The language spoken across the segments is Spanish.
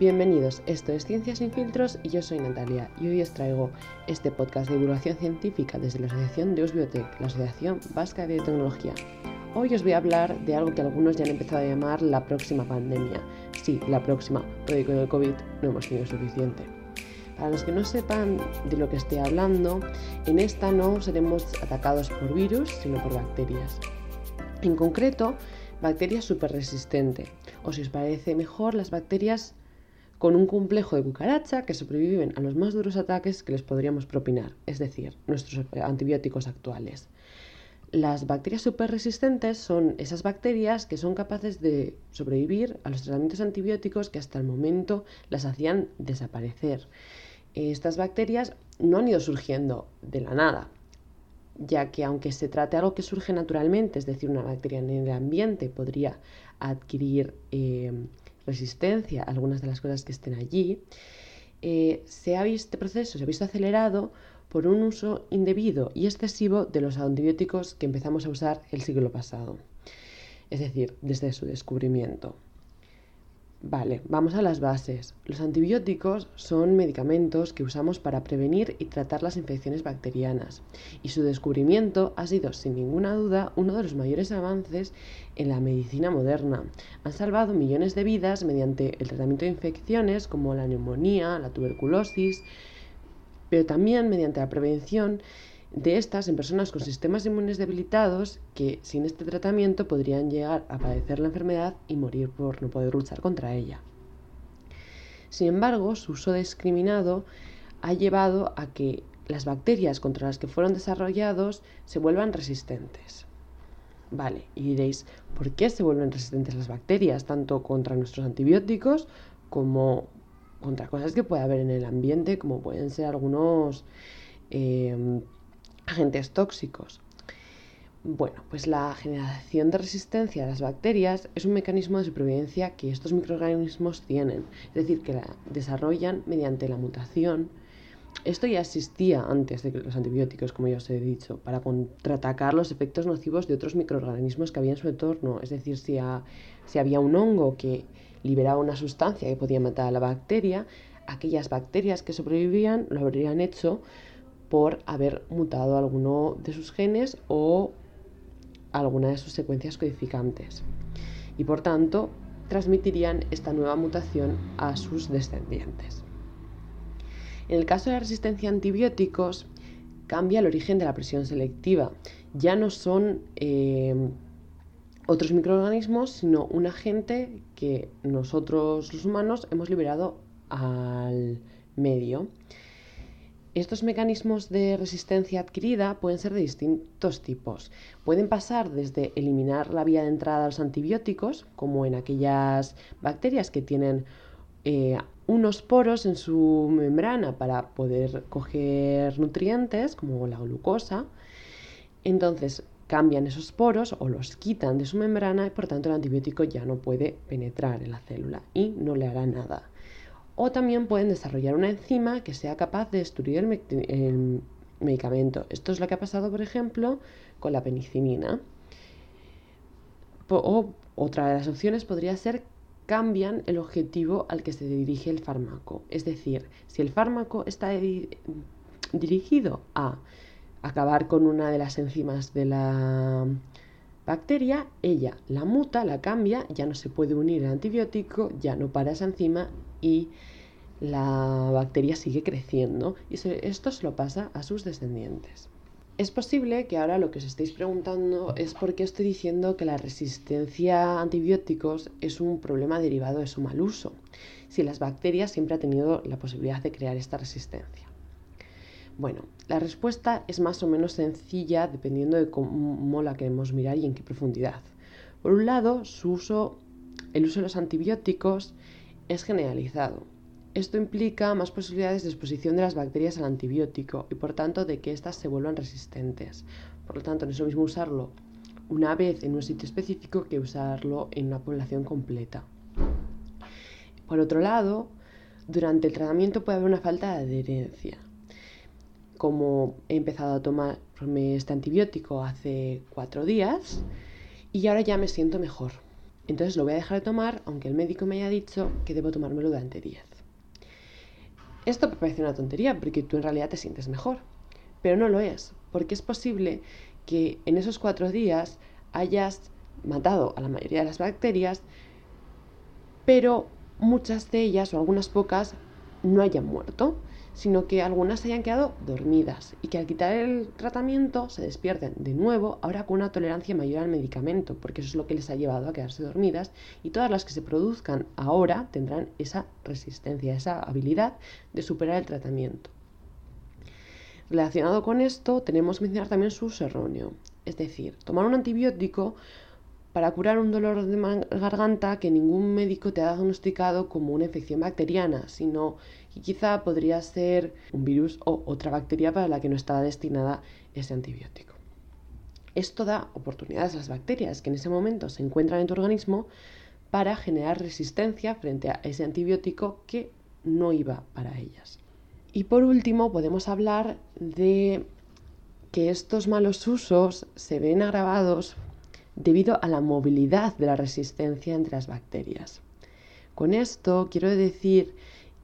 Bienvenidos, esto es Ciencias sin filtros y yo soy Natalia y hoy os traigo este podcast de divulgación científica desde la Asociación de Biotech, la Asociación Vasca de Biotecnología. Hoy os voy a hablar de algo que algunos ya han empezado a llamar la próxima pandemia. Sí, la próxima, porque con el COVID no hemos tenido suficiente. Para los que no sepan de lo que estoy hablando, en esta no seremos atacados por virus, sino por bacterias. En concreto, bacterias superresistentes, o si os parece mejor, las bacterias con un complejo de cucaracha que sobreviven a los más duros ataques que les podríamos propinar, es decir, nuestros antibióticos actuales. Las bacterias superresistentes son esas bacterias que son capaces de sobrevivir a los tratamientos antibióticos que hasta el momento las hacían desaparecer. Estas bacterias no han ido surgiendo de la nada, ya que aunque se trate algo que surge naturalmente, es decir, una bacteria en el ambiente podría adquirir eh, resistencia a algunas de las cosas que estén allí, eh, se ha visto, este proceso se ha visto acelerado por un uso indebido y excesivo de los antibióticos que empezamos a usar el siglo pasado, es decir, desde su descubrimiento. Vale, vamos a las bases. Los antibióticos son medicamentos que usamos para prevenir y tratar las infecciones bacterianas y su descubrimiento ha sido sin ninguna duda uno de los mayores avances en la medicina moderna. Han salvado millones de vidas mediante el tratamiento de infecciones como la neumonía, la tuberculosis, pero también mediante la prevención de estas en personas con sistemas inmunes debilitados que sin este tratamiento podrían llegar a padecer la enfermedad y morir por no poder luchar contra ella. Sin embargo, su uso discriminado ha llevado a que las bacterias contra las que fueron desarrollados se vuelvan resistentes. Vale, y diréis, ¿por qué se vuelven resistentes las bacterias, tanto contra nuestros antibióticos como contra cosas que puede haber en el ambiente, como pueden ser algunos eh, agentes tóxicos. Bueno, pues la generación de resistencia a las bacterias es un mecanismo de supervivencia que estos microorganismos tienen, es decir, que la desarrollan mediante la mutación. Esto ya existía antes de los antibióticos, como ya os he dicho, para contraatacar los efectos nocivos de otros microorganismos que había en su entorno. Es decir, si, si había un hongo que liberaba una sustancia que podía matar a la bacteria, aquellas bacterias que sobrevivían lo habrían hecho por haber mutado alguno de sus genes o alguna de sus secuencias codificantes. Y por tanto, transmitirían esta nueva mutación a sus descendientes. En el caso de la resistencia a antibióticos, cambia el origen de la presión selectiva. Ya no son eh, otros microorganismos, sino un agente que nosotros los humanos hemos liberado al medio. Estos mecanismos de resistencia adquirida pueden ser de distintos tipos. Pueden pasar desde eliminar la vía de entrada a los antibióticos, como en aquellas bacterias que tienen eh, unos poros en su membrana para poder coger nutrientes, como la glucosa. Entonces cambian esos poros o los quitan de su membrana y por tanto el antibiótico ya no puede penetrar en la célula y no le hará nada o también pueden desarrollar una enzima que sea capaz de destruir el, medicamento. Esto es lo que ha pasado, por ejemplo, con la penicilina. O otra de las opciones podría ser cambian el objetivo al que se dirige el fármaco. Es decir, si el fármaco está dirigido a acabar con una de las enzimas de la bacteria, ella la muta, la cambia, ya no se puede unir al antibiótico, ya no para esa enzima y la bacteria sigue creciendo y esto se lo pasa a sus descendientes. Es posible que ahora lo que os estéis preguntando es por qué estoy diciendo que la resistencia a antibióticos es un problema derivado de su mal uso, si las bacterias siempre han tenido la posibilidad de crear esta resistencia. Bueno, la respuesta es más o menos sencilla dependiendo de cómo la queremos mirar y en qué profundidad. Por un lado, su uso, el uso de los antibióticos es generalizado. Esto implica más posibilidades de exposición de las bacterias al antibiótico y por tanto de que éstas se vuelvan resistentes. Por lo tanto, no es lo mismo usarlo una vez en un sitio específico que usarlo en una población completa. Por otro lado, durante el tratamiento puede haber una falta de adherencia. Como he empezado a tomar este antibiótico hace cuatro días y ahora ya me siento mejor. Entonces lo voy a dejar de tomar aunque el médico me haya dicho que debo tomármelo durante 10. Esto parece una tontería porque tú en realidad te sientes mejor, pero no lo es, porque es posible que en esos cuatro días hayas matado a la mayoría de las bacterias, pero muchas de ellas o algunas pocas no hayan muerto, sino que algunas se hayan quedado dormidas y que al quitar el tratamiento se despierten de nuevo, ahora con una tolerancia mayor al medicamento, porque eso es lo que les ha llevado a quedarse dormidas y todas las que se produzcan ahora tendrán esa resistencia, esa habilidad de superar el tratamiento. Relacionado con esto, tenemos que mencionar también su uso erróneo, es decir, tomar un antibiótico para curar un dolor de garganta que ningún médico te ha diagnosticado como una infección bacteriana, sino que quizá podría ser un virus o otra bacteria para la que no estaba destinada ese antibiótico. Esto da oportunidades a las bacterias que en ese momento se encuentran en tu organismo para generar resistencia frente a ese antibiótico que no iba para ellas. Y por último, podemos hablar de que estos malos usos se ven agravados debido a la movilidad de la resistencia entre las bacterias. Con esto quiero decir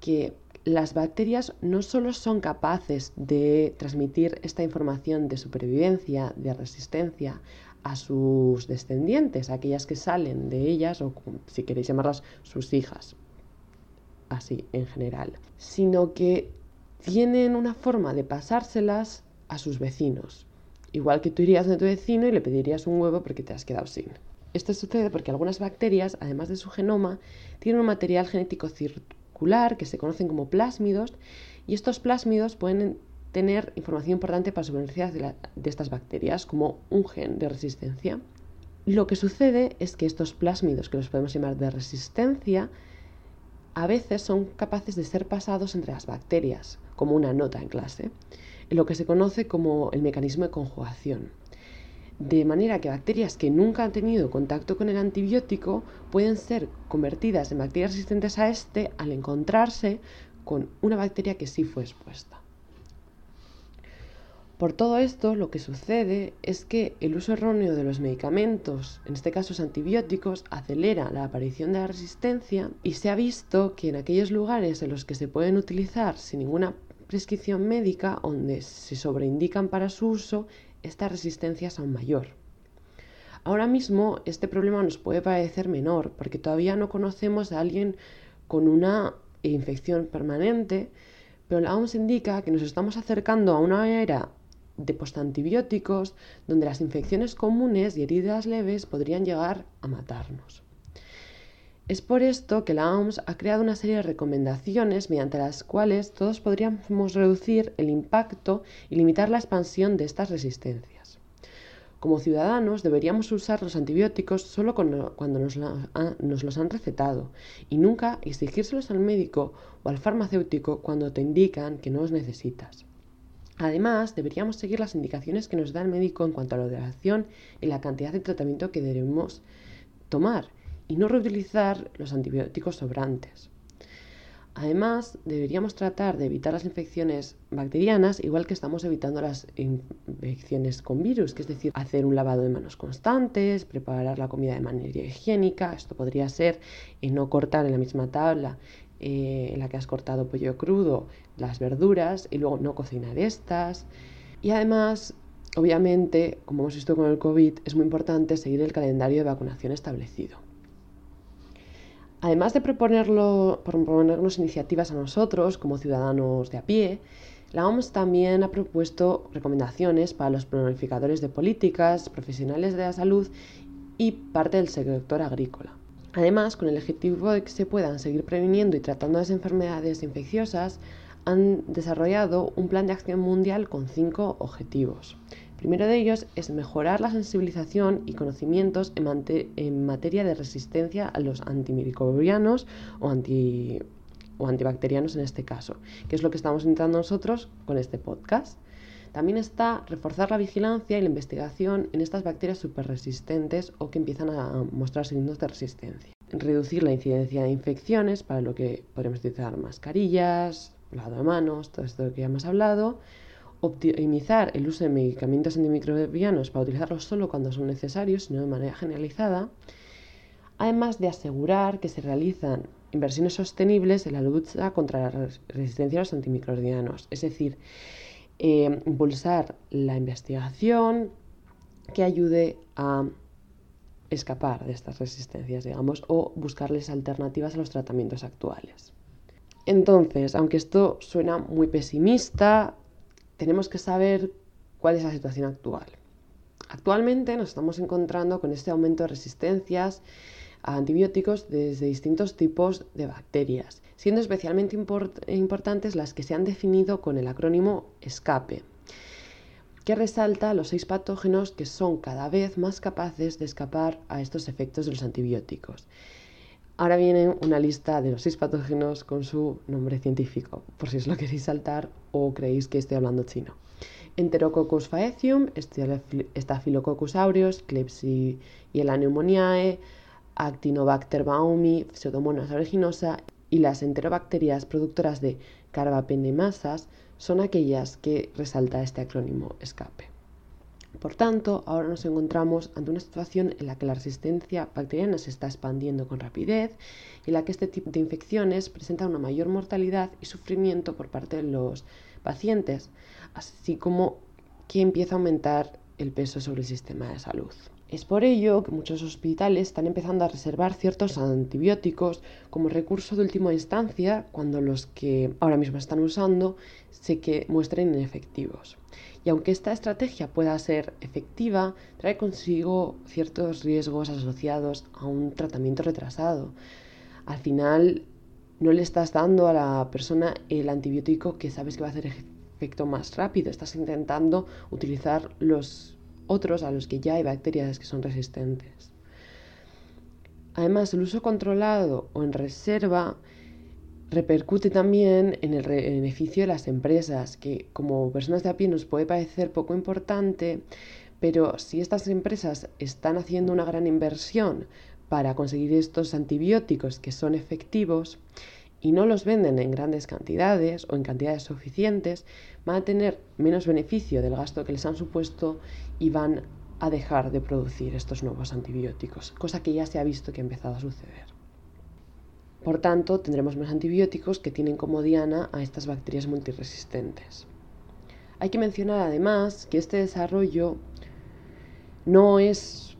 que las bacterias no solo son capaces de transmitir esta información de supervivencia, de resistencia a sus descendientes, aquellas que salen de ellas o si queréis llamarlas sus hijas, así en general, sino que tienen una forma de pasárselas a sus vecinos. Igual que tú irías de tu vecino y le pedirías un huevo porque te has quedado sin. Esto sucede porque algunas bacterias, además de su genoma, tienen un material genético circular que se conocen como plásmidos y estos plásmidos pueden tener información importante para supervivencia de, de estas bacterias, como un gen de resistencia. Lo que sucede es que estos plásmidos, que los podemos llamar de resistencia, a veces son capaces de ser pasados entre las bacterias, como una nota en clase lo que se conoce como el mecanismo de conjugación. De manera que bacterias que nunca han tenido contacto con el antibiótico pueden ser convertidas en bacterias resistentes a este al encontrarse con una bacteria que sí fue expuesta. Por todo esto, lo que sucede es que el uso erróneo de los medicamentos, en este caso los antibióticos, acelera la aparición de la resistencia y se ha visto que en aquellos lugares en los que se pueden utilizar sin ninguna prescripción médica donde se sobreindican para su uso, esta resistencia es aún mayor. Ahora mismo este problema nos puede parecer menor porque todavía no conocemos a alguien con una infección permanente, pero la OMS indica que nos estamos acercando a una era de postantibióticos donde las infecciones comunes y heridas leves podrían llegar a matarnos. Es por esto que la OMS ha creado una serie de recomendaciones mediante las cuales todos podríamos reducir el impacto y limitar la expansión de estas resistencias. Como ciudadanos deberíamos usar los antibióticos solo cuando nos, los han recetado y nunca exigírselos al médico o al farmacéutico cuando te indican que no los necesitas. Además, deberíamos seguir las indicaciones que nos da el médico en cuanto a la duración y la cantidad de tratamiento que debemos tomar y no reutilizar los antibióticos sobrantes. Además, deberíamos tratar de evitar las infecciones bacterianas, igual que estamos evitando las infecciones con virus, que es decir, hacer un lavado de manos constantes, preparar la comida de manera higiénica. Esto podría ser no cortar en la misma tabla eh, en la que has cortado pollo crudo las verduras y luego no cocinar estas. Y además, obviamente, como hemos visto con el COVID, es muy importante seguir el calendario de vacunación establecido. Además de proponernos iniciativas a nosotros como ciudadanos de a pie, la OMS también ha propuesto recomendaciones para los planificadores de políticas, profesionales de la salud y parte del sector agrícola. Además, con el objetivo de que se puedan seguir previniendo y tratando las enfermedades infecciosas, han desarrollado un plan de acción mundial con cinco objetivos primero de ellos es mejorar la sensibilización y conocimientos en, materia de resistencia a los antimicrobianos o, antibacterianos en este caso, que es lo que estamos intentando nosotros con este podcast. También está reforzar la vigilancia y la investigación en estas bacterias superresistentes o que empiezan a mostrar signos de resistencia. Reducir la incidencia de infecciones, para lo que podemos utilizar mascarillas, lavado de manos, todo esto que ya hemos hablado optimizar el uso de medicamentos antimicrobianos para utilizarlos solo cuando son necesarios, no de manera generalizada, además de asegurar que se realizan inversiones sostenibles en la lucha contra la resistencia a los antimicrobianos, es decir, eh, impulsar la investigación que ayude a escapar de estas resistencias, digamos, o buscarles alternativas a los tratamientos actuales. Entonces, aunque esto suena muy pesimista, tenemos que saber cuál es la situación actual. Actualmente nos estamos encontrando con este aumento de resistencias a antibióticos desde distintos tipos de bacterias, siendo especialmente importantes las que se han definido con el acrónimo ESCAPE, que resalta los seis patógenos que son cada vez más capaces de escapar a estos efectos de los antibióticos. Ahora viene una lista de los seis patógenos con su nombre científico, por si os lo queréis saltar o creéis que estoy hablando chino. Enterococcus faecium, Staphylococcus aureus, Klebsiella pneumoniae, Actinobacter baumi, Pseudomonas aeruginosa y las enterobacterias productoras de carbapenemasas son aquellas que resalta este acrónimo escape. Por tanto, ahora nos encontramos ante una situación en la que la resistencia bacteriana se está expandiendo con rapidez y en la que este tipo de infecciones presenta una mayor mortalidad y sufrimiento por parte de los pacientes, así como que empieza a aumentar el peso sobre el sistema de salud. Es por ello que muchos hospitales están empezando a reservar ciertos antibióticos como recurso de última instancia cuando los que ahora mismo están usando se que muestren inefectivos. Y aunque esta estrategia pueda ser efectiva, trae consigo ciertos riesgos asociados a un tratamiento retrasado. Al final no le estás dando a la persona el antibiótico que sabes que va a hacer efecto más rápido, estás intentando utilizar los otros a los que ya hay bacterias que son resistentes. Además, el uso controlado o en reserva repercute también en el beneficio de las empresas, que como personas de a pie nos puede parecer poco importante, pero si estas empresas están haciendo una gran inversión para conseguir estos antibióticos que son efectivos y no los venden en grandes cantidades o en cantidades suficientes, van a tener menos beneficio del gasto que les han supuesto y van a dejar de producir estos nuevos antibióticos, cosa que ya se ha visto que ha empezado a suceder. Por tanto, tendremos más antibióticos que tienen como diana a estas bacterias multiresistentes. Hay que mencionar además que este desarrollo no es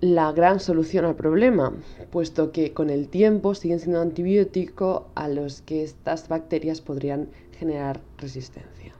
la gran solución al problema, puesto que con el tiempo siguen siendo antibióticos a los que estas bacterias podrían generar resistencia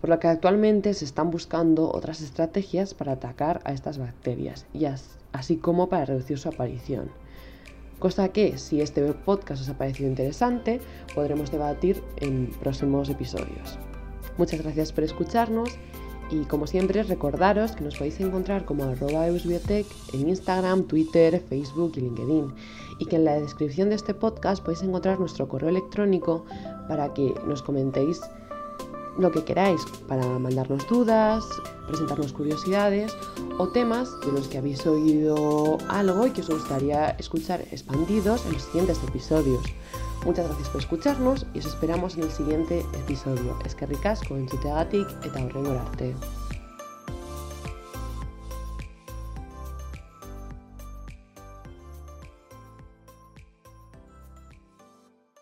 por lo que actualmente se están buscando otras estrategias para atacar a estas bacterias, y así como para reducir su aparición. Cosa que, si este podcast os ha parecido interesante, podremos debatir en próximos episodios. Muchas gracias por escucharnos y como siempre recordaros que nos podéis encontrar como arroba eusbiotech en Instagram, Twitter, Facebook y LinkedIn y que en la descripción de este podcast podéis encontrar nuestro correo electrónico para que nos comentéis lo que queráis para mandarnos dudas, presentarnos curiosidades o temas de los que habéis oído algo y que os gustaría escuchar expandidos en los siguientes episodios. Muchas gracias por escucharnos y os esperamos en el siguiente episodio. Es que ricasco en eta horrengo arte.